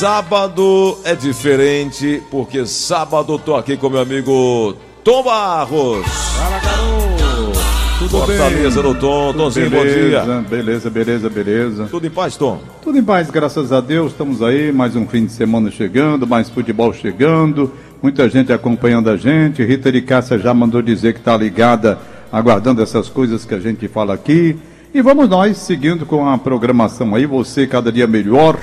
sábado é diferente, porque sábado tô aqui com meu amigo Tom Barros. Fala, garoto! Tudo Fortaleza bem? no Tom. Tudo Tomzinho, bom beleza, dia. Beleza, beleza, beleza. Tudo em paz, Tom? Tudo em paz, graças a Deus. Estamos aí, mais um fim de semana chegando, mais futebol chegando, muita gente acompanhando a gente. Rita de Cássia já mandou dizer que está ligada, aguardando essas coisas que a gente fala aqui. E vamos nós, seguindo com a programação aí, você cada dia melhor,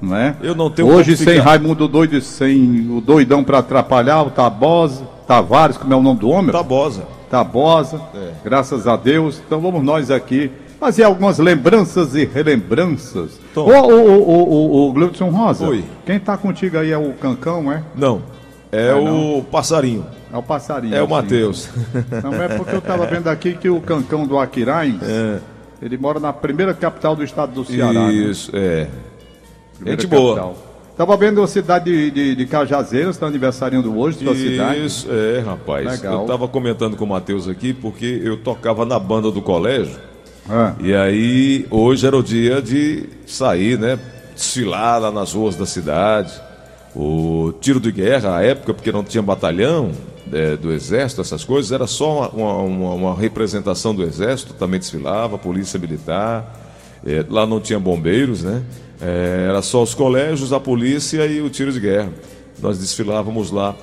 né? Eu não tenho Hoje sem Raimundo Doido, sem o doidão para atrapalhar, o Tabosa, Tavares, como é o nome do homem? Tabosa. Tabosa, É. graças a Deus. Então vamos nós aqui fazer algumas lembranças e relembranças. Ô, ô, Gleudson Rosa, Oi. quem tá contigo aí é o Cancão, é? Não, é, É, o não. passarinho. É o passarinho. É o. Matheus. Não é porque eu tava vendo aqui que o Cancão do Aquiraz, É. ele mora na primeira capital do estado do Ceará. né? Isso, é. Primeira Gente boa. capital. Tava vendo a cidade de, de, de Cajazeiras, está aniversariando hoje, sua cidade. Isso, é, rapaz. Legal. Eu tava comentando com o Matheus aqui, porque eu tocava na banda do colégio. Ah, E aí, hoje era o dia de sair, né? Desfilar lá nas ruas da cidade. O tiro de guerra, à época, porque não tinha batalhão é, do exército, essas coisas, era só uma, uma- uma representação do exército, também desfilava, polícia militar. É, lá não tinha bombeiros, né? É, era só os colégios, a polícia e o tiro de guerra. Nós desfilávamos lá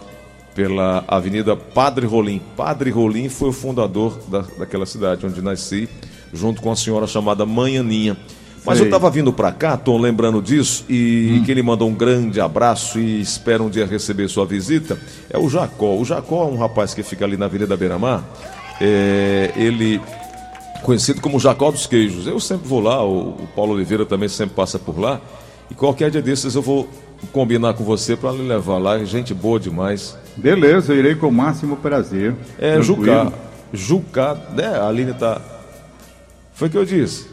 pela Avenida Padre Rolim. Padre Rolim foi o fundador da, daquela cidade onde nasci, junto com a senhora chamada Manhaninha. Mas Sei. eu estava vindo para cá, tô lembrando disso, e que ele mandou um grande abraço e espera um dia receber sua visita, é o Jacó. O Jacó é um rapaz que fica ali na Avenida Beira-Mar. É, ele conhecido como Jacó dos Queijos. Eu sempre vou lá, o, o Paulo Oliveira também sempre passa por lá. E qualquer dia desses eu vou combinar com você para lhe levar lá. Gente boa demais. beleza, eu irei com o máximo prazer. É. Jucá. Jucá, né? A Aline tá. Foi o que eu disse.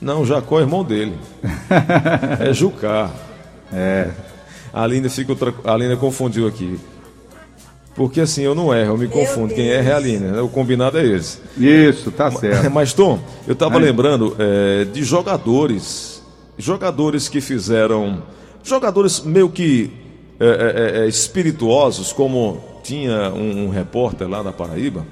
Não, Jacó é irmão dele. é Jucá. É. A Aline, fica outra... a Aline confundiu aqui. Porque assim, eu não erro, eu me confundo. Quem erra é a Aline, né? O combinado é esse. Isso, tá certo. Mas, Tom, eu estava lembrando é, de jogadores. Jogadores que fizeram. Jogadores meio que é, é, é, espirituosos, como tinha um, um repórter lá na Paraíba,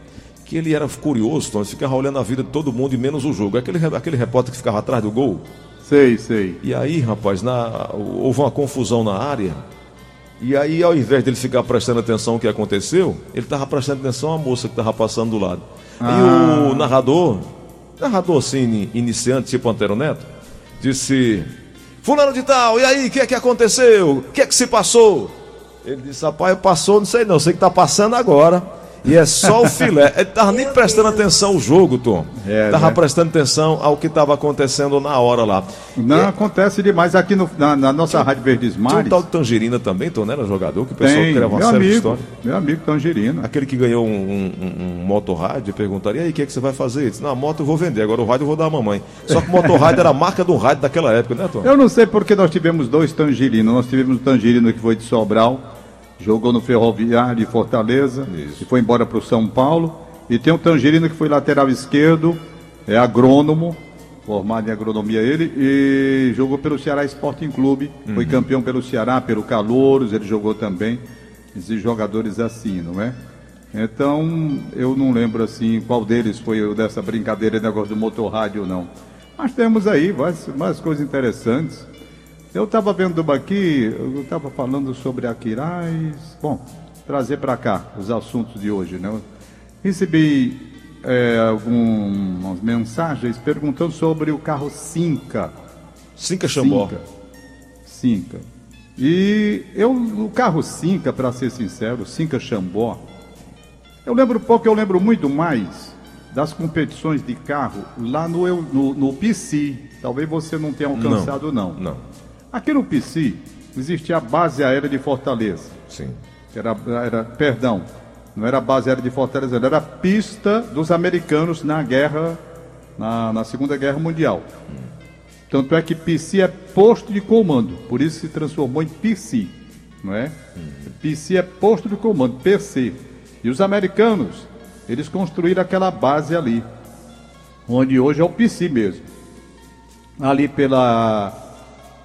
que ele era curioso, Tom, ele ficava olhando a vida de todo mundo e menos o jogo. Aquele, aquele repórter que ficava atrás do gol. Sei, sei. E aí, rapaz, na- houve uma confusão na área. E aí, ao invés dele ficar prestando atenção no que aconteceu, ele estava prestando atenção à moça que estava passando do lado. Ah. E o narrador, narrador assim, ini- iniciante, tipo Antero Neto, disse: Fulano de tal, e aí, o que é que aconteceu? O que é que se passou? Ele disse: Rapaz, passou, não sei não, sei que está passando agora. E é só o filé. Ele tava nem prestando atenção ao jogo, Tom. É, tava né? prestando atenção ao que estava acontecendo na hora lá. Não, acontece demais aqui no- na, na nossa Rádio Verdes Tinha um Mares. tal de Tangerina também, Tom, não era jogador, que o pessoal Tem, criava uma meu série de amigo, história. meu amigo Tangerina. Aquele que ganhou um, um, um motorrádio e perguntaria, e aí, o que, é que você vai fazer? Ele disse, não, a moto eu vou vender, agora o rádio eu vou dar à mamãe. Só que o motorrádio era a marca do rádio daquela época, né, Tom? Eu não sei porque nós tivemos dois Tangerinos. Nós tivemos o Tangerino que foi de Sobral, jogou no Ferroviário de Fortaleza Isso. e foi embora para o São Paulo. E tem o Tangerino que foi lateral esquerdo, é agrônomo, formado em agronomia ele, e jogou pelo Ceará Sporting Clube, Uhum. foi campeão pelo Ceará, pelo Calouros, ele jogou também. Esses jogadores assim, não é? Então, eu não lembro assim qual deles foi o dessa brincadeira, negócio do motorrádio, não. Mas temos aí várias, várias coisas interessantes. Eu estava vendo uma aqui, eu estava falando sobre Aquiraz. Bom, trazer para cá os assuntos de hoje, né? Recebi é, algumas mensagens perguntando sobre o carro Cinca. Cinca Xambó. Cinca. Cinca. E eu, o carro Cinca, para ser sincero, Cinca Xambó, eu lembro pouco, eu lembro muito mais das competições de carro lá no, no, no PC. Talvez você não tenha alcançado, não. Não, Aqui no PC existia a base aérea de Fortaleza. sim. Era, era, perdão, não era a base aérea de Fortaleza, era a pista dos americanos na guerra, na, na Segunda Guerra Mundial. Tanto é que PC é posto de comando, por isso se transformou em PC, não é? PC é posto de comando, PC. E os americanos, eles construíram aquela base ali, onde hoje é o PC mesmo. Ali pela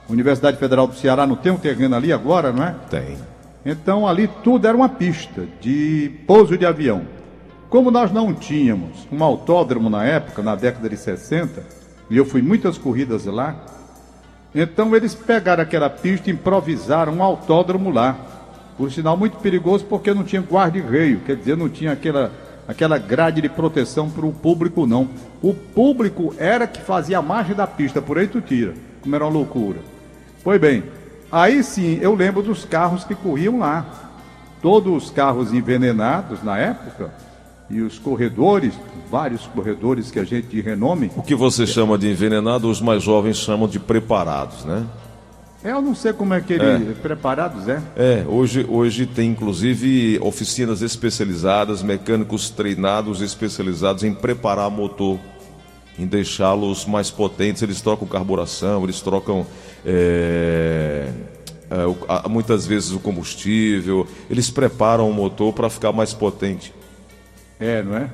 Universidade Federal do Ceará não tem um terreno ali agora, não é? Tem. Então ali tudo era uma pista de pouso de avião. Como nós não tínhamos um autódromo na época, na década de 60, e eu fui muitas corridas lá, então eles pegaram aquela pista e improvisaram um autódromo lá. Por sinal, muito perigoso porque não tinha guarda-reio, quer dizer, não tinha aquela, aquela grade de proteção para o público, não. O público era que fazia a margem da pista, por aí tu tira, como era uma loucura. Pois bem, aí sim eu lembro dos carros que corriam lá. Todos os carros envenenados na época, e os corredores, vários corredores que a gente de renome. O que você chama de envenenado, os mais jovens chamam de preparados, né? É, eu não sei como é que ele. É. Preparados, é? É, hoje, hoje tem inclusive oficinas especializadas, mecânicos treinados, especializados em preparar motor, em deixá-los mais potentes. Eles trocam carburação, eles trocam. É, é, muitas vezes o combustível, eles preparam o motor para ficar mais potente. É, não é?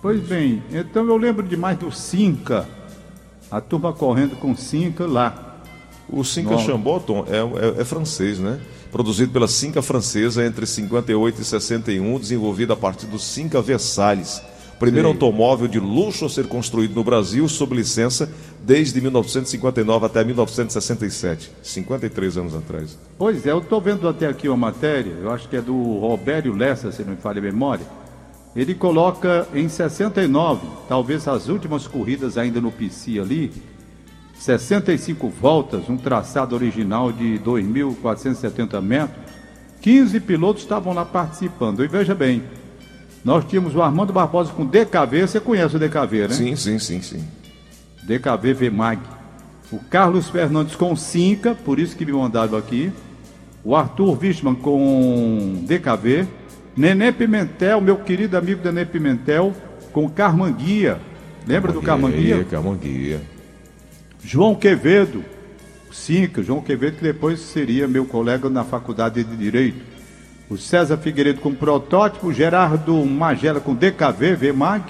Pois bem, então eu lembro demais do Cinca, a turma correndo com Cinca lá. O Cinca Chamboton é, é, é, francês, né? Produzido pela Cinca francesa entre 58 e 61, desenvolvido a partir do Cinca Versalhes. Primeiro Sim. automóvel de luxo a ser construído no Brasil sob licença desde 1959 até 1967, 53 anos atrás. Pois é, eu estou vendo até aqui uma matéria, eu acho que é do Robério Lessa, se não me falha a memória ele coloca em 69, talvez as últimas corridas ainda no PC ali, 65 voltas, um traçado original de 2.470 metros. 15 pilotos estavam lá participando. E veja bem, nós tínhamos o Armando Barbosa com DKV, você conhece o DKV, né? Sim, sim, sim, sim. DKV VMAG. O Carlos Fernandes com Cinca, por isso que me mandaram aqui. O Arthur Wichmann com DKV. Nenê Pimentel, meu querido amigo Nenê Pimentel, com Carmanguia. Lembra do Carmanguia? Carmanguia. João Quevedo, Cinca, João Quevedo, que depois seria meu colega na faculdade de Direito. O César Figueiredo com protótipo, Gerardo Magela com DKV, VMAG.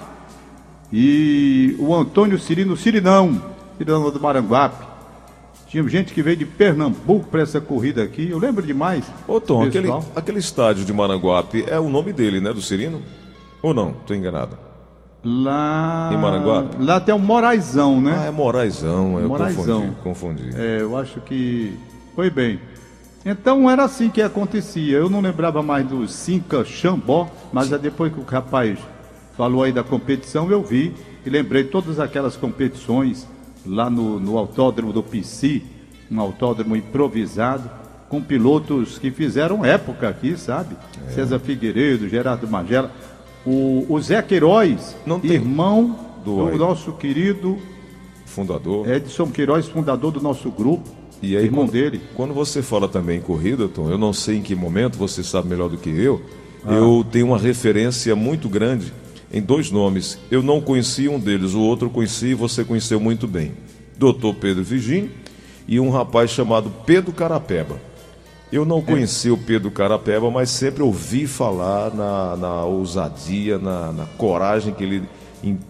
E o Antônio Cirino Cirinão, Cirinão do Maranguape. Tinha gente que veio de Pernambuco para essa corrida aqui. Eu lembro demais. Ô Tom, aquele, aquele estádio de Maranguape é o nome dele, né? Do Cirino? Ou não? Estou enganado. Lá. Em Maranguape? Lá tem o Moraizão, né? Ah, é Moraizão. Eu Moraizão. confundi, confundi. É, eu acho que. Foi bem. Então era assim que acontecia. Eu não lembrava mais do Cinca Xambó, mas é depois que o rapaz falou aí da competição, eu vi e lembrei todas aquelas competições lá no, no autódromo do PC, um autódromo improvisado, com pilotos que fizeram época aqui, sabe? É. César Figueiredo, Gerardo Magela, o, o Zé Queiroz, irmão do, do nosso querido fundador Edson Queiroz, fundador do nosso grupo. E aí, irmão quando, dele. Quando você fala também em corrida, Tom, eu não sei em que momento, você sabe melhor do que eu, ah. eu tenho uma referência muito grande em dois nomes. Eu não conhecia um deles, o outro conheci e você conheceu muito bem. Doutor Pedro Vigini e um rapaz chamado Pedro Carapeba. Eu não conheci o Pedro Carapeba, mas sempre ouvi falar na, na ousadia, na, na, coragem que ele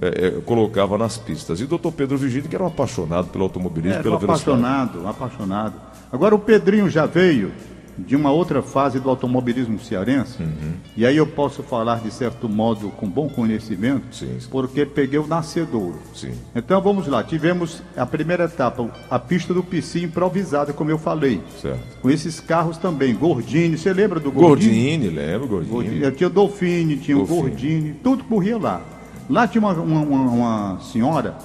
é, é, colocava nas pistas. E o doutor Pedro Vigini, que era um apaixonado pelo automobilismo, é, pela um apaixonado, apaixonado. Agora o Pedrinho já veio de uma outra fase do automobilismo cearense, uhum. e aí eu posso falar de certo modo com bom conhecimento, sim, sim. porque peguei o nascedouro. Sim. Então vamos lá, tivemos a primeira etapa, a pista do PC improvisada, como eu falei. Certo. Com esses carros também, Gordini, você lembra do Gordini? Gordini, lembro, Gordini. Gordini. Tinha o Dolfini, tinha Dolfini. o Gordini, tudo corria lá. Lá tinha uma, uma, uma senhora,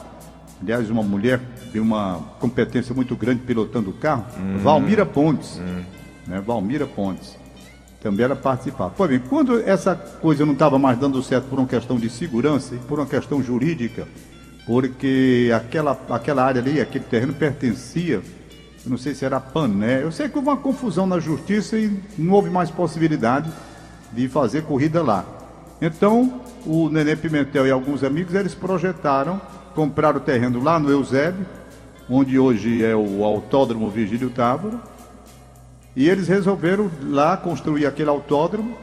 aliás, uma mulher de uma competência muito grande pilotando o carro, uhum. Valmira Pontes. Uhum né, Valmira Pontes, também era participar. Pois bem, quando essa coisa não estava mais dando certo por uma questão de segurança e por uma questão jurídica, porque aquela, aquela área ali, aquele terreno pertencia, não sei se era Pané, eu sei que houve uma confusão na justiça e não houve mais possibilidade de fazer corrida lá. Então, o Nenê Pimentel e alguns amigos, eles projetaram, compraram o terreno lá no Eusébio, onde hoje é o Autódromo Vigílio Távora, e eles resolveram lá construir aquele autódromo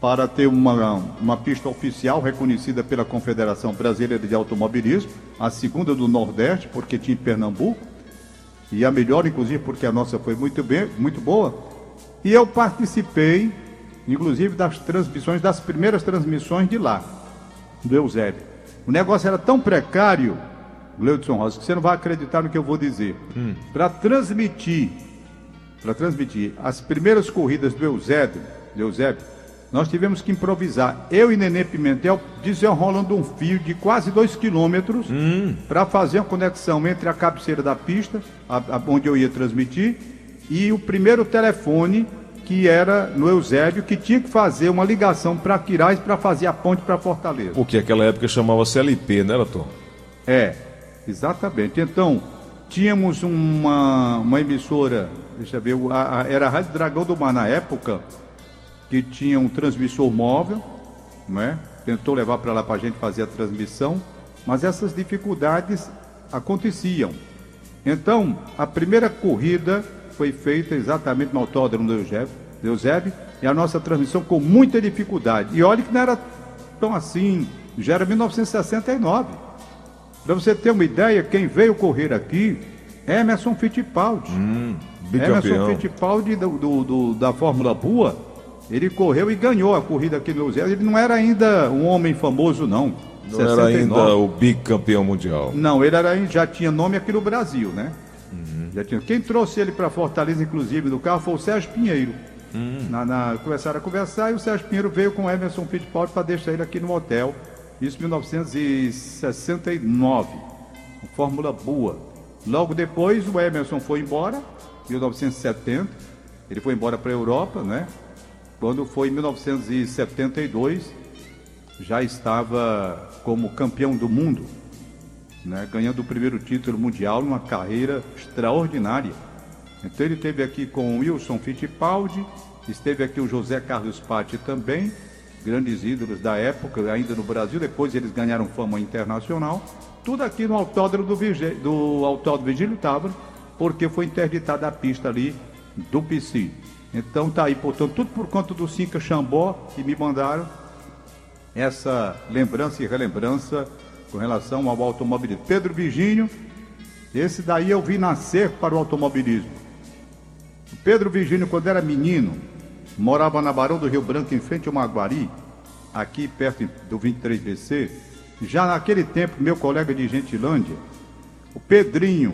para ter uma, uma pista oficial reconhecida pela Confederação Brasileira de Automobilismo, a segunda do Nordeste, porque tinha em Pernambuco. e a melhor, inclusive, porque a nossa foi muito bem, muito boa. E eu participei, inclusive, das transmissões, das primeiras transmissões de lá, do Eusébio. O negócio era tão precário, Gleudson Rosa, que você não vai acreditar no que eu vou dizer. Hum. Para transmitir, para transmitir as primeiras corridas do Eusébio, do Eusébio, nós tivemos que improvisar. Eu e Nenê Pimentel desenrolando um fio de quase dois quilômetros hum. para fazer uma conexão entre a cabeceira da pista, a, a, onde eu ia transmitir, e o primeiro telefone que era no Eusébio, que tinha que fazer uma ligação para Quirais para fazer a ponte para Fortaleza. Porque aquela época chamava CLP, né, Tom? É, exatamente. Então, tínhamos uma, uma emissora, deixa eu ver, a, a, era a Rádio Dragão do Mar na época, que tinha um transmissor móvel, né? tentou levar para lá para a gente fazer a transmissão, mas essas dificuldades aconteciam. Então, a primeira corrida foi feita exatamente no autódromo do Eusébio, do Eusébio e a nossa transmissão com muita dificuldade. E olha que não era tão assim, já era 1969. Para você ter uma ideia, quem veio correr aqui é Emerson Fittipaldi. Hum, Emerson Fittipaldi do, do, do, da Fórmula Boa ele correu e ganhou a corrida aqui no Eusébio. Ele não era ainda um homem famoso, não. Não 69. era ainda o bicampeão mundial. Não, ele era, já tinha nome aqui no Brasil, né? Tinha. Quem trouxe ele para Fortaleza, inclusive, no carro foi o Sérgio Pinheiro. Uhum. Na, na, começaram a conversar e o Sérgio Pinheiro veio com o Emerson Fittipaldi para deixar ele aqui no hotel. Isso em 1969. Fórmula boa. Logo depois, o Emerson foi embora, em 1970. Ele foi embora para a Europa, né? Quando foi em 1972, já estava como campeão do mundo, né, ganhando o primeiro título mundial numa carreira extraordinária. Então ele esteve aqui com o Wilson Fittipaldi, esteve aqui o José Carlos Patti também, grandes ídolos da época, ainda no Brasil, depois eles ganharam fama internacional. Tudo aqui no autódromo do, Vigê, do autódromo Vigílio Távora, porque foi interditada a pista ali do PC. Então tá aí, portanto, tudo por conta do Cinca Xambó que me mandaram essa lembrança e relembrança com relação ao automobilismo. Pedro Virgínio, esse daí eu vi nascer para o automobilismo. Pedro Virgínio, quando era menino, morava na Barão do Rio Branco, em frente ao Maguari, aqui perto do 23DC. Já naquele tempo, meu colega de Gentilândia, o Pedrinho,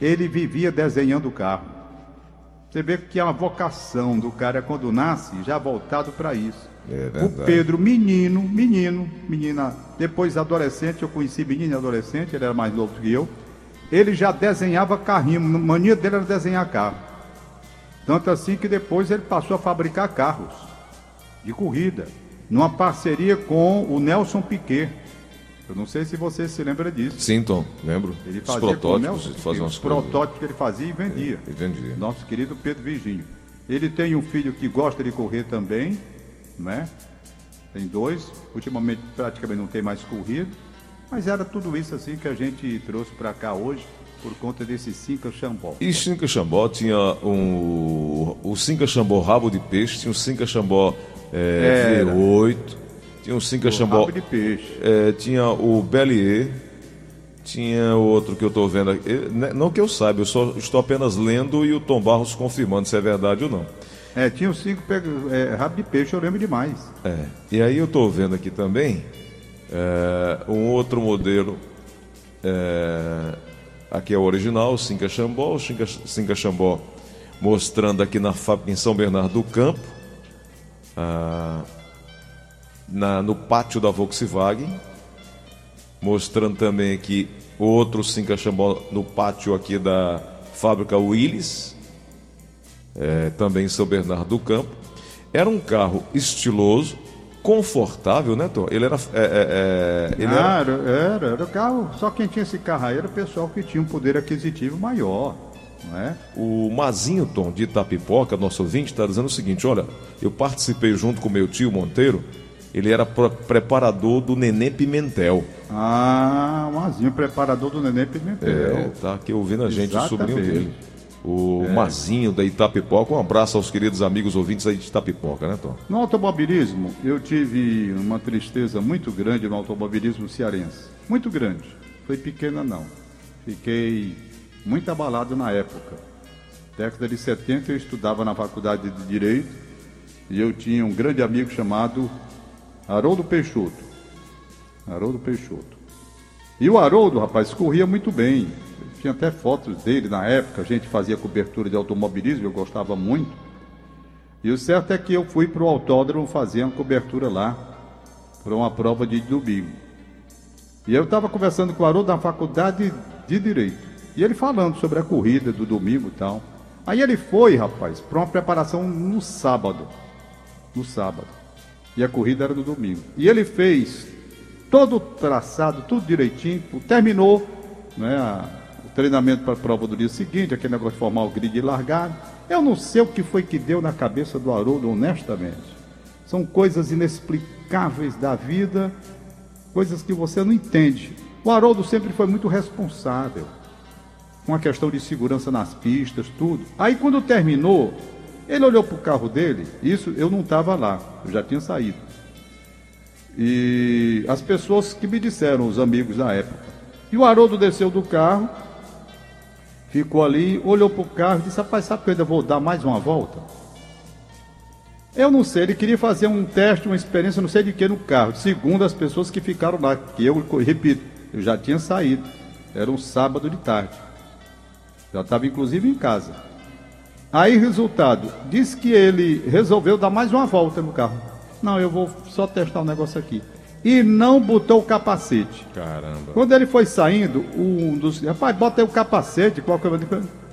ele vivia desenhando carro. Você vê que é uma vocação do cara quando nasce, já voltado para isso. É o Pedro, menino, menino, menina, depois adolescente, eu conheci menino e adolescente, ele era mais novo que eu. Ele já desenhava carrinho, a mania dele era desenhar carro. Tanto assim que depois ele passou a fabricar carros de corrida, numa parceria com o Nelson Piquet. Eu não sei se você se lembra disso. Sim, Tom, lembro. Ele fazia os protótipos, ele fazia os protótipos que ele fazia e vendia. E vendia. Nosso querido Pedro Virgínio. Ele tem um filho que gosta de correr também, né? Tem dois. Ultimamente praticamente não tem mais corrido. Mas era tudo isso assim que a gente trouxe para cá hoje por conta desse Cinca Xambó. E Cinca Xambó tinha um. O Cinca Xambó rabo de peixe, tinha o Cinca Xambó é, V8. Tinha o Cinca Xambó. de peixe. É, tinha o Bellier. Tinha o outro que eu estou vendo aqui. Né, não que eu saiba, eu só estou apenas lendo e o Tom Barros confirmando se é verdade ou não. É, tinha cinco é, rabo de peixe, eu lembro demais. É. E aí eu estou vendo aqui também é, um outro modelo. É, aqui é o original, Cinca Xambó, o Cinca, Xambó mostrando aqui na fábrica em São Bernardo do Campo. Na, no pátio da Volkswagen, mostrando também aqui outro Cinca Xambó no pátio aqui da fábrica Willis, é, também em São Bernardo do Campo. Era um carro estiloso, confortável, né, Tom? Ele era. É, é, é ele ah, era... era, era, carro. Só quem tinha esse carro aí era o pessoal que tinha um poder aquisitivo maior. É? O Mazinho Tom de Itapipoca, nosso ouvinte, está dizendo o seguinte: olha, eu participei junto com meu tio Monteiro ele era preparador do Nenê Pimentel. Ah, Mazinho, preparador do Nenê Pimentel. É, tá aqui ouvindo a gente, Exatamente. o sobrinho dele. O é. Mazinho da Itapipoca. Um abraço aos queridos amigos ouvintes aí de Itapipoca, né, Tom? No automobilismo, eu tive uma tristeza muito grande no automobilismo cearense. Muito grande. Foi pequena, não. Fiquei muito abalado na época. Década de 70 eu estudava na faculdade de Direito e eu tinha um grande amigo chamado Haroldo Peixoto. Haroldo Peixoto. E o Haroldo, rapaz, corria muito bem. Tinha até fotos dele na época, a gente fazia cobertura de automobilismo, eu gostava muito. E o certo é que eu fui para o autódromo fazer uma cobertura lá, para uma prova de domingo. E eu estava conversando com o Haroldo na faculdade de Direito. E ele falando sobre a corrida do domingo e tal. Aí ele foi, rapaz, para uma preparação no sábado. No sábado. E a corrida era no domingo. E ele fez todo o traçado, tudo direitinho, terminou né, a, treinamento para a prova do dia seguinte, aquele negócio de formar o grid largado. Eu não sei o que foi que deu na cabeça do Haroldo, honestamente. São coisas inexplicáveis da vida, coisas que você não entende. O Haroldo sempre foi muito responsável com a questão de segurança nas pistas, tudo. Aí quando terminou, ele olhou para o carro dele, isso eu não estava lá, eu já tinha saído. E as pessoas que me disseram, os amigos da época. E o Haroldo desceu do carro, ficou ali, olhou para o carro e disse, rapaz, sabe que eu ainda vou dar mais uma volta? Eu não sei, ele queria fazer um teste, uma experiência, não sei de que no carro, segundo as pessoas que ficaram lá, que eu repito, eu já tinha saído, era um sábado de tarde. Já estava inclusive em casa. Aí, resultado, disse que ele resolveu dar mais uma volta no carro. Não, eu vou só testar um negócio aqui. E não botou o capacete. Caramba. Quando ele foi saindo, um dos. Rapaz, bota aí o capacete, qual que eu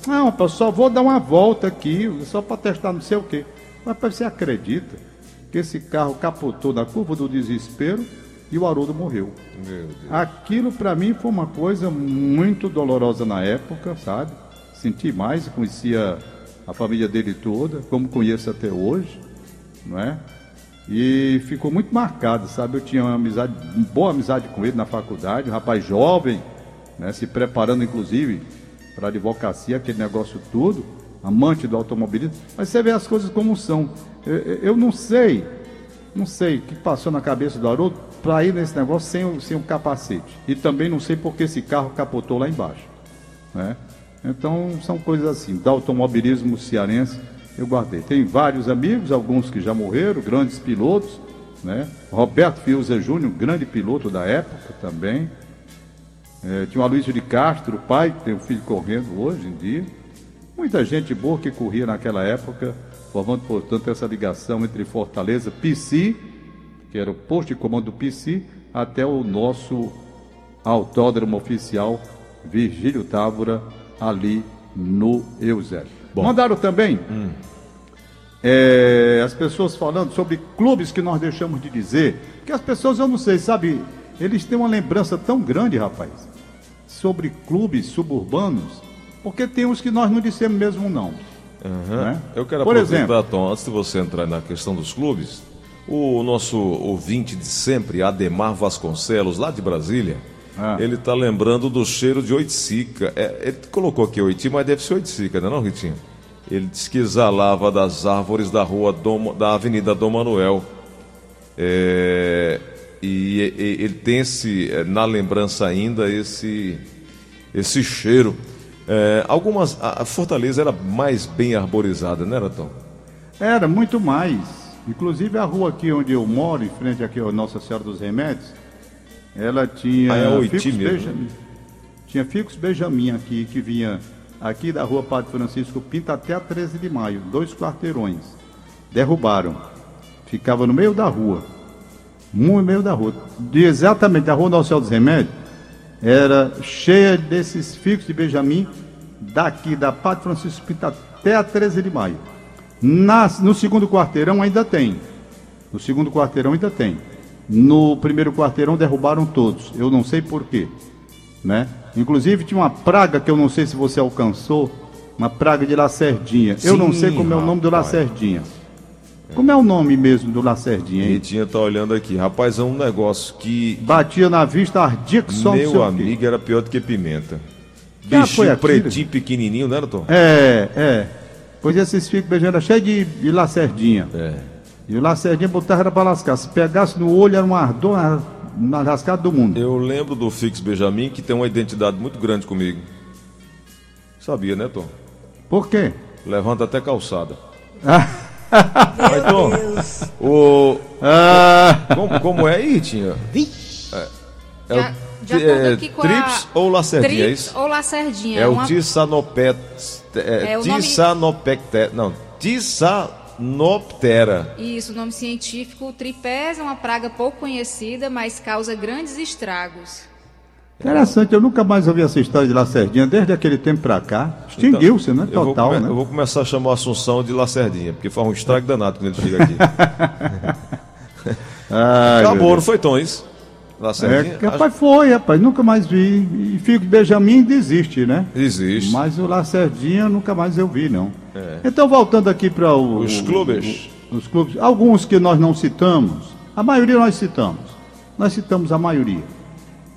Não, rapaz, só vou dar uma volta aqui, só para testar não sei o quê. Mas você acredita que esse carro capotou na curva do desespero e o Haroldo morreu. Aquilo para mim foi uma coisa muito dolorosa na época, sabe? senti mais, conhecia a família dele toda, como conheço até hoje, não é? E ficou muito marcado, sabe? Eu tinha uma amizade, uma boa amizade com ele na faculdade, um rapaz jovem, né? se preparando inclusive para a advocacia, aquele negócio tudo, amante do automobilismo. Mas você vê as coisas como são. Eu, eu não sei, não sei o que passou na cabeça do Haroldo para ir nesse negócio sem, o, sem o capacete. E também não sei porque esse carro capotou lá embaixo. Né? Então, são coisas assim, do automobilismo cearense, eu guardei. Tem vários amigos, alguns que já morreram, grandes pilotos, né? Roberto Fiuza Júnior, grande piloto da época também. É, tinha o Aloysio de Castro, pai, que tem um filho correndo hoje em dia. Muita gente boa que corria naquela época, formando, portanto, essa ligação entre Fortaleza, PC, que era o posto de comando do PC, até o nosso autódromo oficial Virgílio Távora, ali no Eusébio. Bom. Mandaram também hum. é, as pessoas falando sobre clubes que nós deixamos de dizer, que as pessoas, eu não sei, sabe, eles têm uma lembrança tão grande, rapaz, sobre clubes suburbanos, porque tem uns que nós não dissemos mesmo não. Uhum. Né? Eu quero Por aproveitar, exemplo, Tom, antes de você entrar na questão dos clubes, o nosso ouvinte de sempre, Ademar Vasconcelos, lá de Brasília, ah. Ele está lembrando do cheiro de oiticica. É, ele colocou aqui oiti, mas deve ser oiticica, não é não, Ritinho? Ele disse que exalava das árvores da rua Dom, da Avenida Dom Manuel. É, e, e, ele tem esse, é, na lembrança ainda esse, esse cheiro. É, algumas, a Fortaleza era mais bem arborizada, não era, Tom? Era, muito mais. Inclusive a rua aqui onde eu moro, em frente aqui ao Nossa Senhora dos Remédios, ela tinha ah, é Benjamin. Tinha Ficus Benjamin aqui, que vinha aqui da rua Padre Francisco Pinto até a 13 de maio, dois quarteirões. Derrubaram. Ficava no meio da rua. No meio da rua. De exatamente da rua Nossa Senhora dos Remédios, era cheia desses ficos de Benjamin, daqui da Padre Francisco Pinto até a 13 de maio. Na, no segundo quarteirão ainda tem. No segundo quarteirão ainda tem. No primeiro quarteirão derrubaram todos. Eu não sei porquê. Né? Inclusive tinha uma praga que eu não sei se você alcançou, uma praga de lacerdinha. Sim, eu não sei como é o nome do lacerdinha. Como é o nome mesmo do lacerdinha? Hein? Ritinha tá olhando aqui. Rapaz, é um negócio que. Batia na vista, ardia que só Meu amigo, era pior do que pimenta. Bichinho pretinho, pequenininho, né, doutor? É, é. Pois esses ficam beijando, cheio de, de lacerdinha. É. E o Lacerdinha botava era para lascar. Se pegasse no olho, era um ardor na, na lascada do mundo. Eu lembro do Fix Benjamin, que tem uma identidade muito grande comigo. Sabia, né, Tom? Por quê? Levanta até calçada. Meu Tom, Deus. o... Ah, como, como é aí, Ritinha? Vixe. É Já- o, já é, aqui com a- trips ou lacerdinha, é Trips isso? ou lacerdinha. É o uma- tissanopet... É, É o nome-. Não, tissanoptera. Isso, o nome científico, o tripés é uma praga pouco conhecida, mas causa grandes estragos. interessante, eu nunca mais ouvi essa história de Lacerdinha, desde aquele tempo pra cá. Extinguiu-se, né? Eu vou, Total, come- né? eu vou começar a chamar a Assunção de Lacerdinha, porque faz um estrago danado quando ele chega aqui. Ai, Acabou, não foi Tom isso? É, Lacerdinha? rapaz, foi, rapaz, nunca mais vi. E Fico Benjamin desiste, né? Existe. Mas o Lacerdinha nunca mais eu vi, não. Então, voltando aqui para Os clubes. os clubes, alguns que nós não citamos, a maioria nós citamos. Nós citamos a maioria.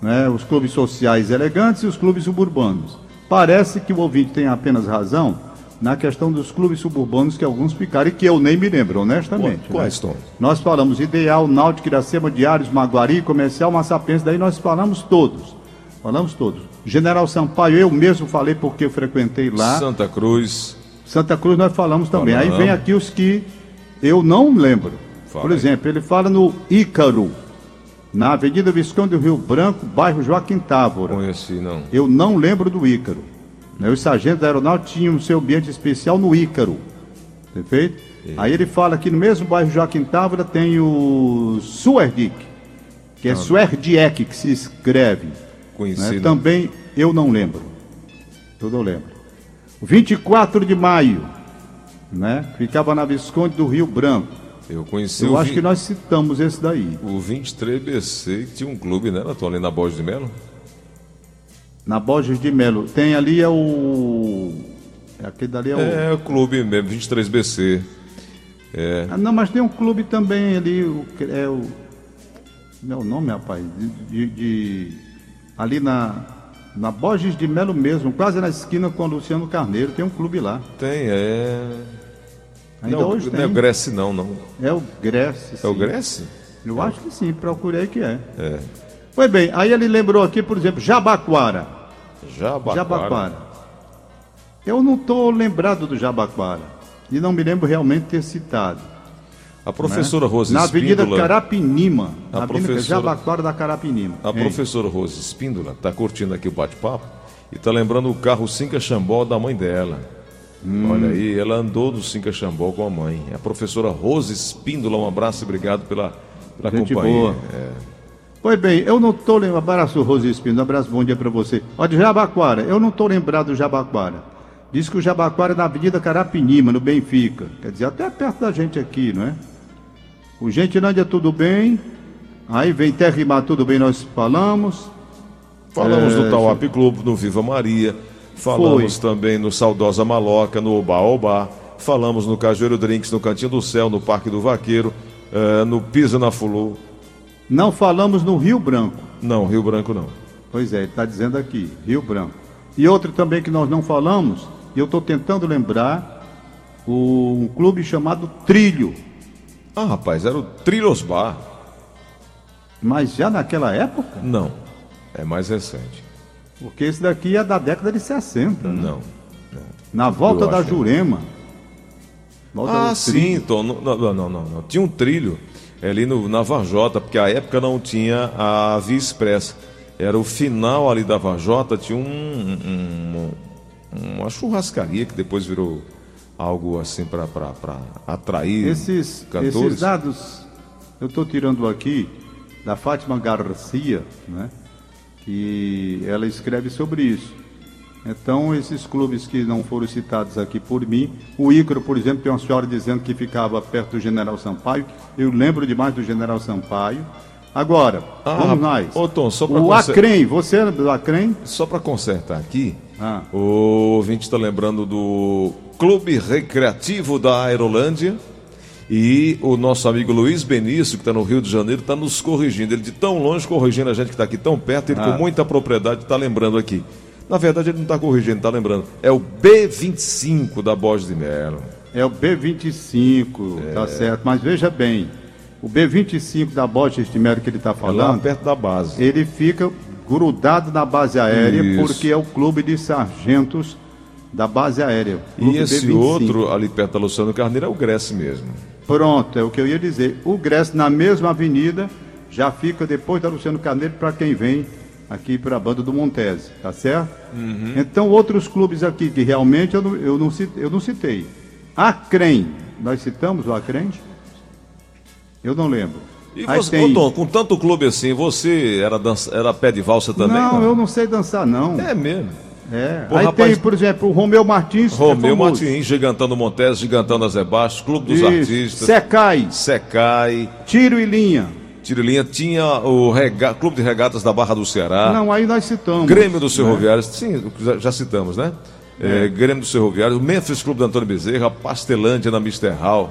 Né? Os clubes sociais elegantes e os clubes suburbanos. Parece que o ouvinte tem apenas razão na questão dos clubes suburbanos que alguns ficaram e que eu nem me lembro, honestamente. Quais, né? Tom? Nós falamos Ideal, Náutico, Iracema, Diários, Maguari, Comercial, Massapense, daí nós falamos todos. Falamos todos. General Sampaio, eu mesmo falei porque eu frequentei lá. Santa Cruz. Santa Cruz nós falamos também. Aí Falamos. vem aqui os que eu não lembro. Fala Por aí. exemplo, ele fala no Ícaro, na Avenida Visconde do Rio Branco, bairro Joaquim Távora. Conheci, não. Eu não lembro do Ícaro. Né, Os sargentos da aeronáutica tinham o seu ambiente especial no Ícaro. Perfeito? Aí ele fala que no mesmo bairro Joaquim Távora tem o Suerdic, que Ah. é Suerdiek que se escreve. né? Conheci. não. Também eu não lembro. Eu não lembro. 24 de maio, né? Ficava na Visconde do Rio Branco. Eu conheci Eu acho vi- que nós citamos esse daí. o 23BC, que tinha um clube, né, Tom? Ali na Borges de Melo. Na Borges de Melo. Tem ali é o. é Aquele dali é o. É, o clube mesmo, 23BC. É. Ah, não, mas tem um clube também ali, o, é o. Não é o nome, rapaz? De, de- de- ali na, na Borges de Melo mesmo, quase na esquina com o Luciano Carneiro, tem um clube lá. Tem, é. Ainda não, hoje não tem. é o Grécia, não, não. É o Grécia. É o. Grécia? Eu acho que sim, procurei que é. É. Pois bem, aí ele lembrou aqui, por exemplo, Jabaquara. Jabaquara. Jabaquara. Eu não estou lembrado do Jabaquara. E não me lembro realmente ter citado. A professora Rose Na Avenida Espíndola. Carapinima. A Na Avenida Jabaquara da Carapinima. A Hein? professora Rose Espíndola está curtindo aqui o bate-papo e está lembrando o carro Cinca Xambó da mãe dela. Hum. Olha aí, ela andou do Cinca Xambó com a mãe. A professora Rose Espíndola, um abraço e obrigado pela, pela Gente companhia. boa. É. Pois bem, eu não estou lembrado. Abraço, Rose Espino. Abraço, bom dia para você. Olha, de Jabaquara, eu não estou lembrado do Jabaquara. Diz que o Jabaquara é na Avenida Carapinima, no Benfica. Quer dizer, até perto da gente aqui, não é? O Gentilândia, tudo bem. Aí vem Terrimar, tudo bem, nós falamos. Falamos É, do Tauap Clube, no Viva Maria. Falamos também no Saudosa Maloca, no Oba Oba. Falamos no Cajueiro Drinks, no Cantinho do Céu, no Parque do Vaqueiro, eh, no Pisa na Fulu. Não falamos no Rio Branco. Não, Rio Branco não. Pois é, ele está dizendo aqui, Rio Branco. E outro também que nós não falamos, e eu estou tentando lembrar, o- um clube chamado Trilho. Ah, rapaz, era o Trilhos Bar. Mas já naquela época? Não, é mais recente. Porque esse daqui é da década de 60. né? Não. Na volta Eu da. Jurema. Volta Ah, sim. Tom. Não, não, não, não, não. Tinha um trilho ali no, na Varjota, porque a época não tinha a Via Expressa. Era o final ali da Varjota, tinha um, um- uma churrascaria que depois virou algo assim para atrair Esses, cantores. esses dados eu estou tirando aqui da Fátima Garcia, né? que ela escreve sobre isso. Então, esses clubes que não foram citados aqui por mim, o Ícaro, por exemplo, tem uma senhora dizendo que ficava perto do General Sampaio. Eu lembro demais do General Sampaio. Agora, Ah, vamos nós. ô, Tom, só pra o conser- Acrem, você era do Acrem? Só para consertar aqui, Ah. o ouvinte está lembrando do Clube Recreativo da Aerolândia e o nosso amigo Luiz Benício, que está no Rio de Janeiro, está nos corrigindo. Ele de tão longe corrigindo a gente que está aqui tão perto, ele Ah. com muita propriedade está lembrando aqui. Na verdade, ele não está corrigindo, está lembrando. É o B25 da Borges de Melo. É o B25, É. tá certo. Mas veja bem, o B25 da Borges de Melo que ele está É lá falando, perto da base. ele fica grudado na base aérea Isso. porque é o clube de sargentos da base aérea. E esse B25. outro ali perto da Luciano Carneiro é o Grécia mesmo. Pronto, é o que eu ia dizer. O Grécia na mesma avenida já fica depois da Luciano Carneiro para quem vem aqui para a banda do Montese, tá certo? Uhum. Então outros clubes aqui que realmente eu não, eu não, citei, eu não citei. Acrem, nós citamos o Acrem? Eu não lembro. E você, tem... Tom, com tanto clube assim, você era, dança, era pé de valsa também? Não, não, eu não sei dançar, não. É mesmo. É. Pô, Aí rapaz, tem, por exemplo, o Romeu Martins. É Romeu é Martins, Gigantando Montes, Gigantando Baixo, Clube dos Isso. Artistas. Secai. Secai. Tiro e linha. Tiro e linha. Tinha o rega... Clube de Regatas da Barra do Ceará. Não, aí nós citamos. Grêmio dos? Ferroviários. Né? Sim, já, citamos, né? É. É, Grêmio dos Ferroviários. Memphis Clube do Antônio Bezerra. Pastelândia na Mister Hall.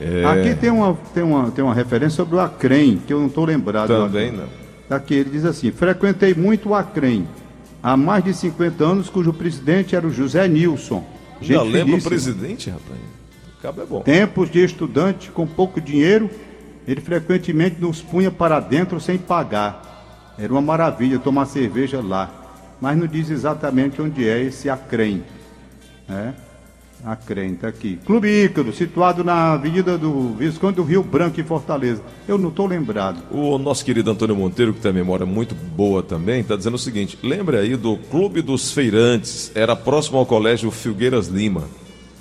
É... Aqui tem uma, tem, uma, tem uma referência sobre o Acrem, que eu não estou lembrado. Também não. Aqui ele diz assim: frequentei muito o Acrem há mais de 50 anos, cujo presidente era o José Nilson. Já lembra o presidente, rapaz? O cabo é bom. Tempos de estudante com pouco dinheiro, ele frequentemente nos punha para dentro sem pagar. Era uma maravilha tomar cerveja lá. Mas não diz exatamente onde é esse Acrem. Né? A crente aqui. Clube Ícaro, situado na Avenida do Visconde do Rio Branco, em Fortaleza. Eu não estou lembrado. O nosso querido Antônio Monteiro, que tem a memória muito boa também, está dizendo o seguinte: lembra aí do Clube dos Feirantes, era próximo ao Colégio Filgueiras Lima.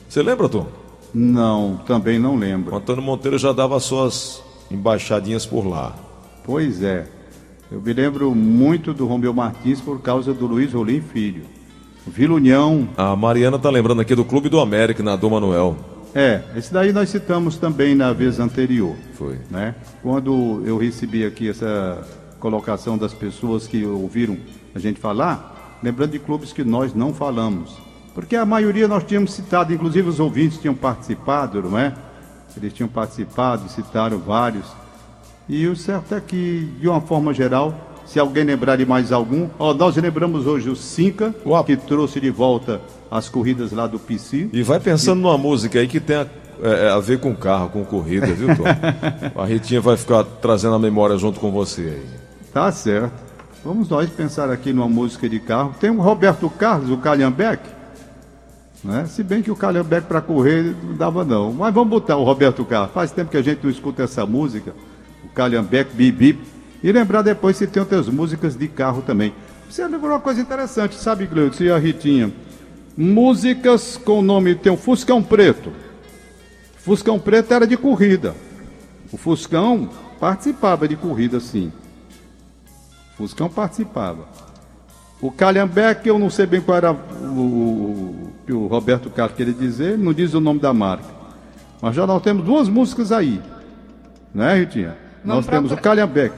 Você lembra, Tom? Não, também não lembro. O Antônio Monteiro já dava suas embaixadinhas por lá. Pois é. Eu me lembro muito do Romeu Martins por causa do Luiz Rolim Filho. Vila União. A Mariana está lembrando aqui do Clube do América, na Dom Manuel. É, esse daí nós citamos também na vez anterior. Foi. Né? Quando eu recebi aqui essa colocação das pessoas que ouviram a gente falar, lembrando de clubes que nós não falamos. Porque a maioria nós tínhamos citado, inclusive os ouvintes tinham participado, não é? Eles tinham participado, citaram vários. E o certo é que, de uma forma geral, se alguém lembrar de mais algum, ó, nós lembramos hoje o Cinca, que trouxe de volta as corridas lá do PC. E vai pensando e... numa música aí que tem a, é, é a ver com carro, com corrida, viu, Tom? a Ritinha vai ficar trazendo a memória junto com você aí. Tá certo. Vamos nós pensar aqui numa música de carro. Tem o Roberto Carlos, o Calhambeck. Né? Se bem que o Calhambeck para correr não dava não. Mas vamos botar o Roberto Carlos. Faz tempo que a gente não escuta essa música. O Calhambeck, Bibi e lembrar depois se tem outras músicas de carro também. Você lembrou uma coisa interessante, sabe, Gleudson e a Ritinha? Músicas com o nome, tem o Fuscão Preto. Fuscão Preto era de corrida. O Fuscão participava de corrida, sim. Fuscão participava. O Calhambeck, eu não sei bem qual era o que o, Roberto Carlos queria dizer, não diz o nome da marca. Mas já nós temos duas músicas aí. Né, Ritinha? Vamos nós temos o Calhambeck.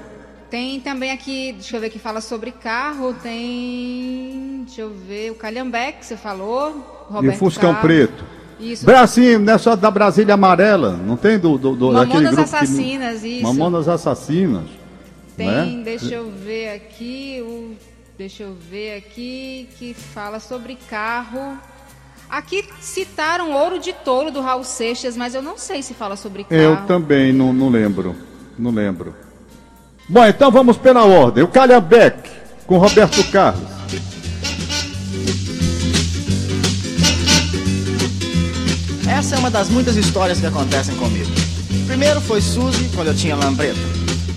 Tem também aqui, deixa eu ver que fala sobre carro, tem, deixa eu ver, o Calhambeque, você falou, Roberto E o Fuscão Carlos. Preto. Isso. Bracinho, não é só da Brasília Amarela, não tem do, do, do Mamonas grupo Assassinas, que... isso. Mamonas Assassinas. Tem, né? deixa eu ver aqui, o, deixa eu ver aqui, que fala sobre carro. Aqui citaram Ouro de Touro do Raul Seixas, mas eu não sei se fala sobre carro. Eu também não, não lembro, não lembro. Bom, então vamos pela ordem. O Calhambeck com Roberto Carlos. Essa é uma das muitas histórias que acontecem comigo. Primeiro foi Suzy, quando eu tinha lambreta.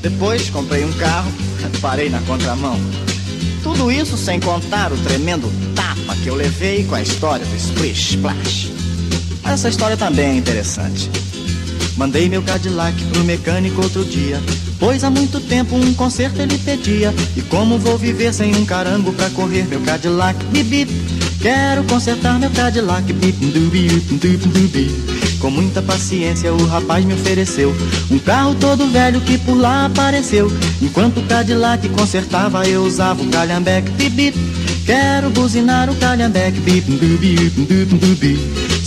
Depois comprei um carro, parei na contramão. Tudo isso sem contar o tremendo tapa que eu levei com a história do Splish Splash. Mas essa história também é interessante. Mandei meu Cadillac pro mecânico outro dia. Pois há muito tempo um conserto ele pedia. E como vou viver sem um carango pra correr meu Cadillac? Bip, bip. Quero consertar meu Cadillac. Bip, dubi, dubi, dubi. Com muita paciência o rapaz me ofereceu um carro todo velho que por lá apareceu. Enquanto o Cadillac consertava, eu usava o calhambeque. Bip. Quero buzinar o calhambeque. Bip.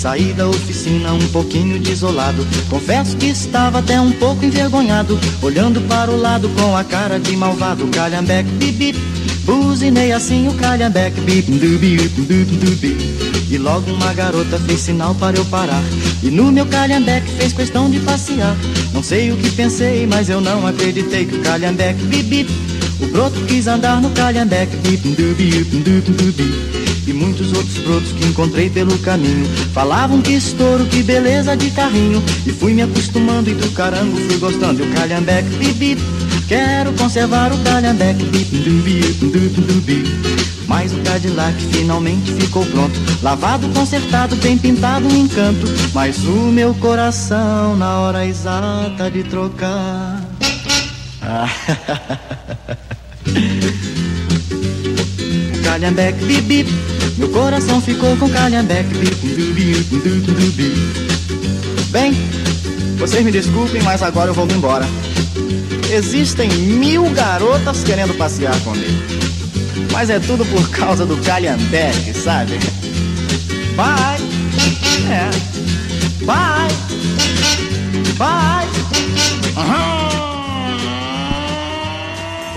Saí da oficina um pouquinho desolado. Confesso que estava até um pouco envergonhado. Olhando para o lado com a cara de malvado. Calhambeque, bip, bip. Buzinei assim o calhambeque, bip, dubi, dubi, dubi. E logo uma garota fez sinal para eu parar. E no meu calhambeque fez questão de passear. Não sei o que pensei, mas eu não acreditei que o calhambeque, bip, bip. O broto quis andar no calhambeque, bip, dubi, dubi, dubi. E muitos outros brotos que encontrei pelo caminho. Falavam que estouro, que beleza de carrinho. E fui me acostumando e do carango fui gostando. E o calhambeque, bip. Quero conservar o calhambeque, bip. Mas o Cadillac finalmente ficou pronto. Lavado, consertado, bem pintado, um encanto. Mas o meu coração, na hora exata de trocar. calhambeque, bip, bip. Meu coração ficou com calhambeque. Bem, vocês me desculpem, mas agora eu vou embora. Existem mil garotas querendo passear comigo. Mas é tudo por causa do calhambeque, sabe? Bye! É. Bye! Bye! Uhum.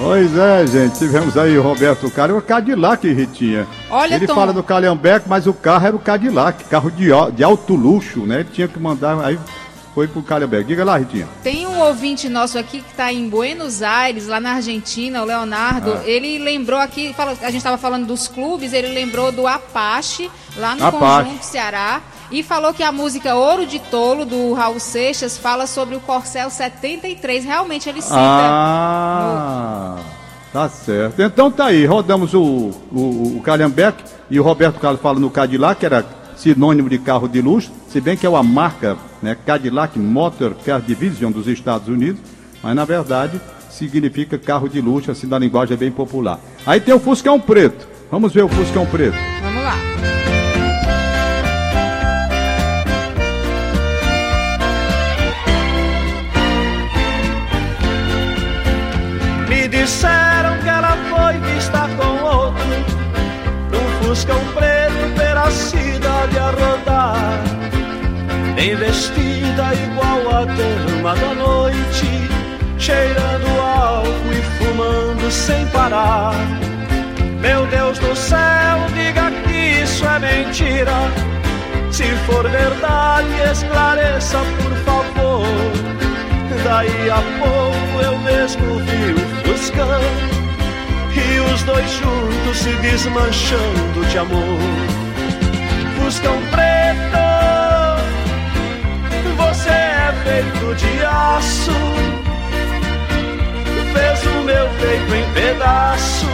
Pois é, gente, tivemos aí o Roberto Carlos, o Cadillac, Ritinha. Olha, Ele Tom. fala do Calhambeque, mas o carro era o Cadillac, carro de, de alto luxo, né? Ele tinha que mandar, aí foi pro Calhambeque. Diga lá, Ritinha. Tem um ouvinte nosso aqui que está em Buenos Aires, lá na Argentina, o Leonardo. Ah. Ele lembrou aqui, a gente estava falando dos clubes, ele lembrou do Apache, lá no Apache. Conjunto Ceará. E falou que a música Ouro de Tolo, do Raul Seixas, fala sobre o Corcel 73. Realmente ele cita. Ah, tá certo. Então tá aí, rodamos o, o, o Calhambeque e o Roberto Carlos fala no Cadillac, que era sinônimo de carro de luxo, se bem que é uma marca, né, Cadillac Motor Car Division dos Estados Unidos, mas na verdade significa carro de luxo, assim da linguagem bem popular. Aí tem o Fuscão Preto. Vamos ver o Fuscão Preto. Vamos lá. Vestida igual a dama da noite Cheirando álcool e fumando sem parar. Meu Deus do céu, diga que isso é mentira. Se for verdade, esclareça por favor. Daí a pouco eu mesmo vi o Fuscão E os dois juntos se desmanchando de amor. Fuscão preto feito de aço. Fez o meu peito em pedaço.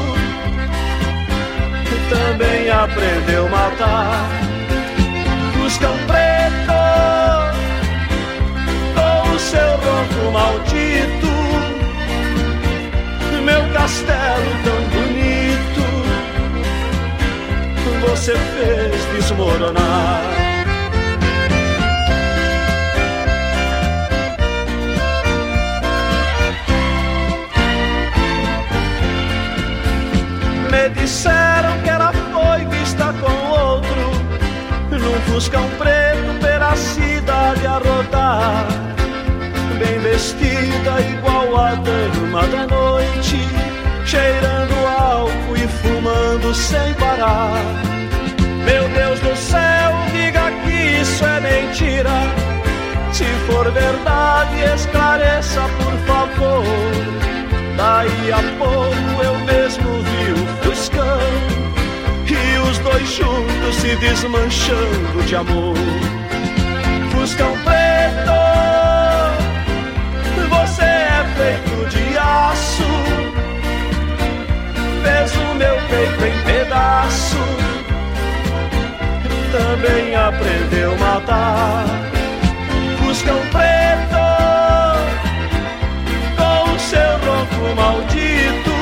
Também aprendeu a matar Fuscão preto. Com o seu ronco maldito, meu castelo tão bonito, você fez desmoronar. Me disseram que ela foi vista com outro, num fuscão preto pela cidade a rodar bem vestida igual a dama da noite, cheirando álcool e fumando sem parar. Meu Deus do céu, diga que isso é mentira. Se for verdade, esclareça por favor. Daí a pouco eu mesmo dois juntos se desmanchando de amor. Fuscão preto você é feito de aço, fez o meu peito em pedaço, também aprendeu a matar. Fuscão preto, com o seu ronco maldito,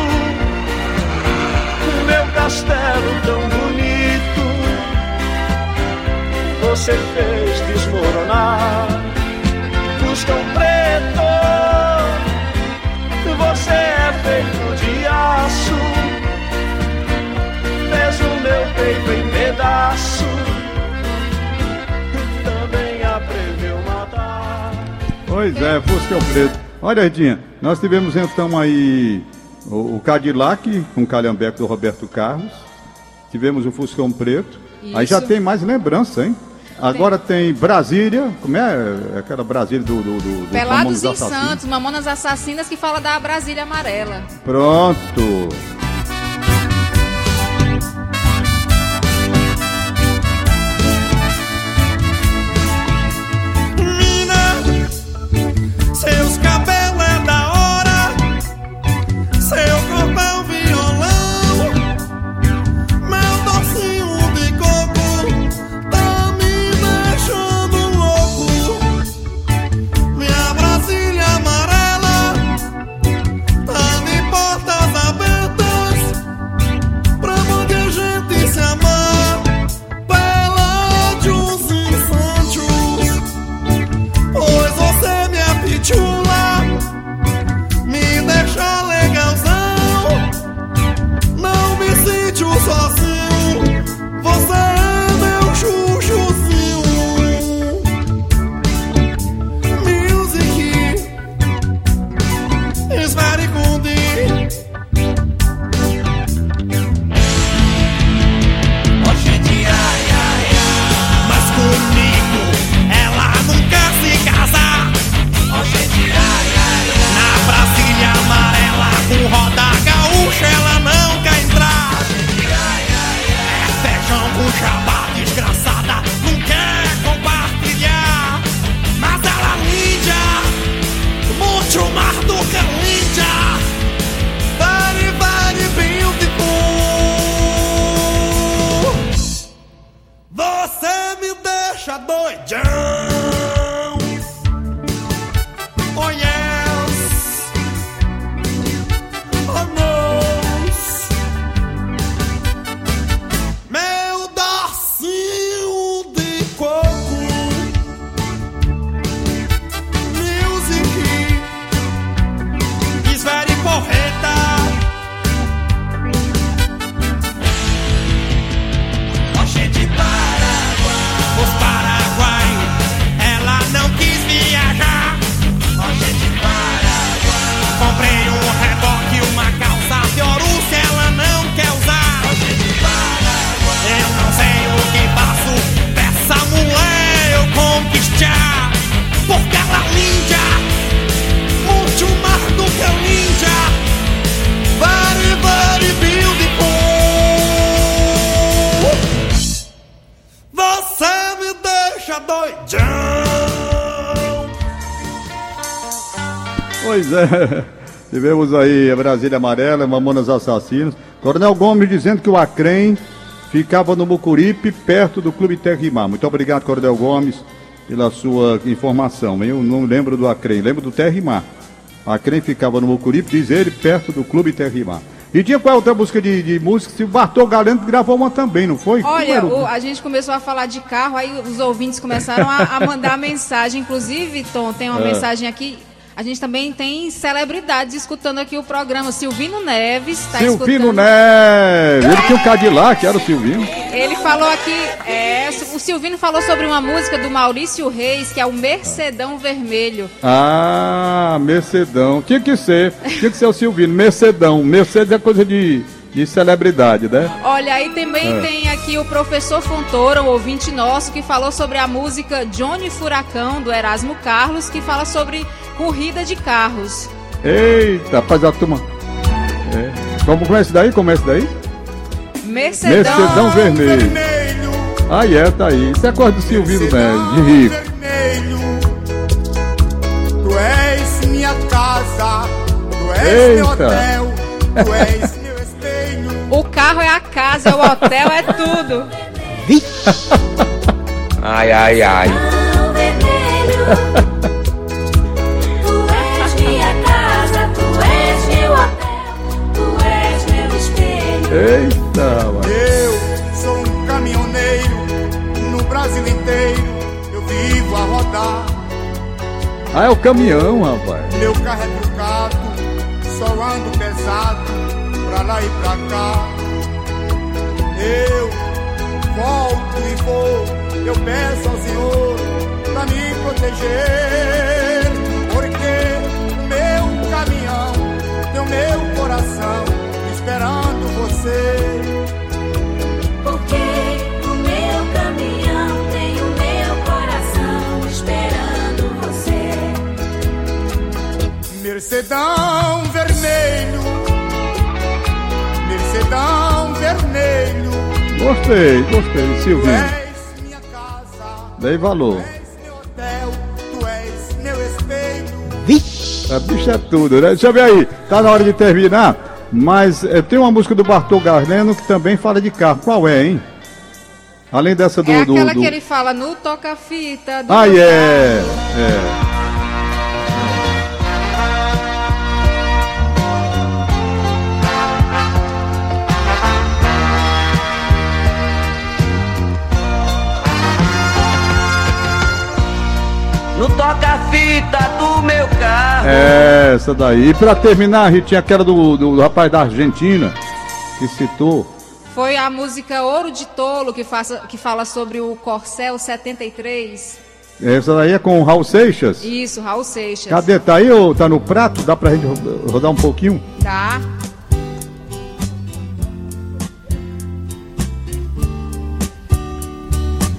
meu castelo tão bonito, você fez desmoronar. Fuscão preto você é feito de aço, fez o meu peito em pedaço, também aprendeu a matar. Pois é, Fuscão Preto. Olha, Ritinha, nós tivemos então aí o, o Cadillac com o Calhambeque do Roberto Carlos. Tivemos o Fuscão Preto. Aí já Isso. tem mais lembrança, hein? Agora tem Brasília, como é aquela Brasília do, do, do, do Pelados em? Santos, Mamonas Assassinas, que fala da Brasília Amarela. Pronto. Pois é. Tivemos aí a Brasília Amarela, Mamonas Assassinos. Coronel Gomes dizendo que o Acrem ficava no Mucuripe, perto do Clube Terrimar. Muito obrigado, Coronel Gomes, pela sua informação. Eu não lembro do Acrem, lembro do Terrimar. Acrem ficava no Mucuripe, diz ele, perto do Clube Terrimar. E tinha qual outra música de, de música? Se o Bartol Galeno gravou uma também, não foi? Olha, o, a gente começou a falar de carro, aí os ouvintes começaram a, a mandar mensagem. Inclusive, Tom, tem uma é. mensagem aqui a gente também tem celebridades escutando aqui o programa. Silvino Neves está escutando. Silvino Neves! Ele tinha um Cadillac, era o Silvino. Ele falou aqui, é, o Silvino falou sobre uma música do Maurício Reis, que é o Mercedão Vermelho. Ah, Mercedão. Tinha que ser, tinha que ser o Silvino, Mercedão. Mercedes é coisa de de celebridade, né? Olha, aí também é. tem aqui o professor Fontoura, um ouvinte nosso, que falou sobre a música Johnny Furacão, do Erasmo Carlos, que fala sobre corrida de carros. Eita, rapaz, a turma. É. Como começa daí? Começa daí? Mercedão, Mercedão Vermelho. vermelho. Ah, é, tá aí. Isso é coisa do Silvio Neves, de rico. Vermelho. Tu és minha casa, tu és Eita. meu hotel, tu és o carro é a casa, o hotel é tudo. ai, ai, ai. Tu és minha casa, tu és meu hotel, tu és meu espelho. Eita, mano. Eu sou um caminhoneiro no Brasil inteiro. Eu vivo a rodar. Ah, é o caminhão, rapaz. Meu carro é trucado, só ando pesado lá e pra cá. Eu volto e vou, eu peço ao Senhor pra me proteger, porque o meu caminhão tem o meu coração esperando você. Porque o meu caminhão tem o meu coração esperando você. Mercedão vermelho Vermelho. Gostei, gostei, Silvinho. Dei valor. Vixe! É, bicho é tudo, né? Deixa eu ver aí, tá na hora de terminar. Mas é, tem uma música do Bartol Garneno que também fala de carro. Qual é, hein? Além dessa do. É aquela do, do... que ele fala no toca-fita. Ah, é, é. É, essa daí. E pra terminar, Ritinha, aquela do, do, do rapaz da Argentina, que citou. Foi a música Ouro de Tolo, que, faça, que fala sobre o Corcel 73. Essa daí é com o Raul Seixas? Isso, Raul Seixas. Cadê? Tá aí ou tá no prato? Dá pra gente rodar um pouquinho? Dá.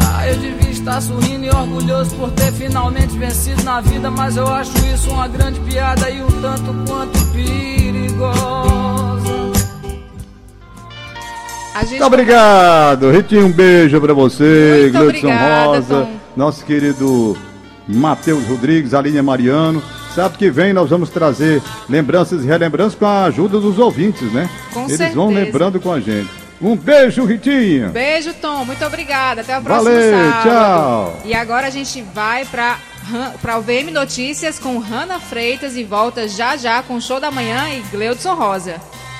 Ah, eu devia estar sorrindo e orgulhoso por ter finalmente vencido na vida, mas eu acho isso uma grande piada e um tanto quanto perigosa. A gente Muito obrigado, Ritinho, um beijo pra você, Gleudson Rosa, Tom. nosso querido Matheus Rodrigues, Aline Mariano. Sábado que vem nós vamos trazer lembranças e relembranças com a ajuda dos ouvintes, né? Com Eles vão certeza. lembrando com a gente. Um beijo, Ritinha. Beijo, Tom. Muito obrigada. Até o próximo Valeu, sábado. tchau. E agora a gente vai para para o VM Notícias com Hanna Freitas e volta já já com o show da manhã e Gleudson Rosa.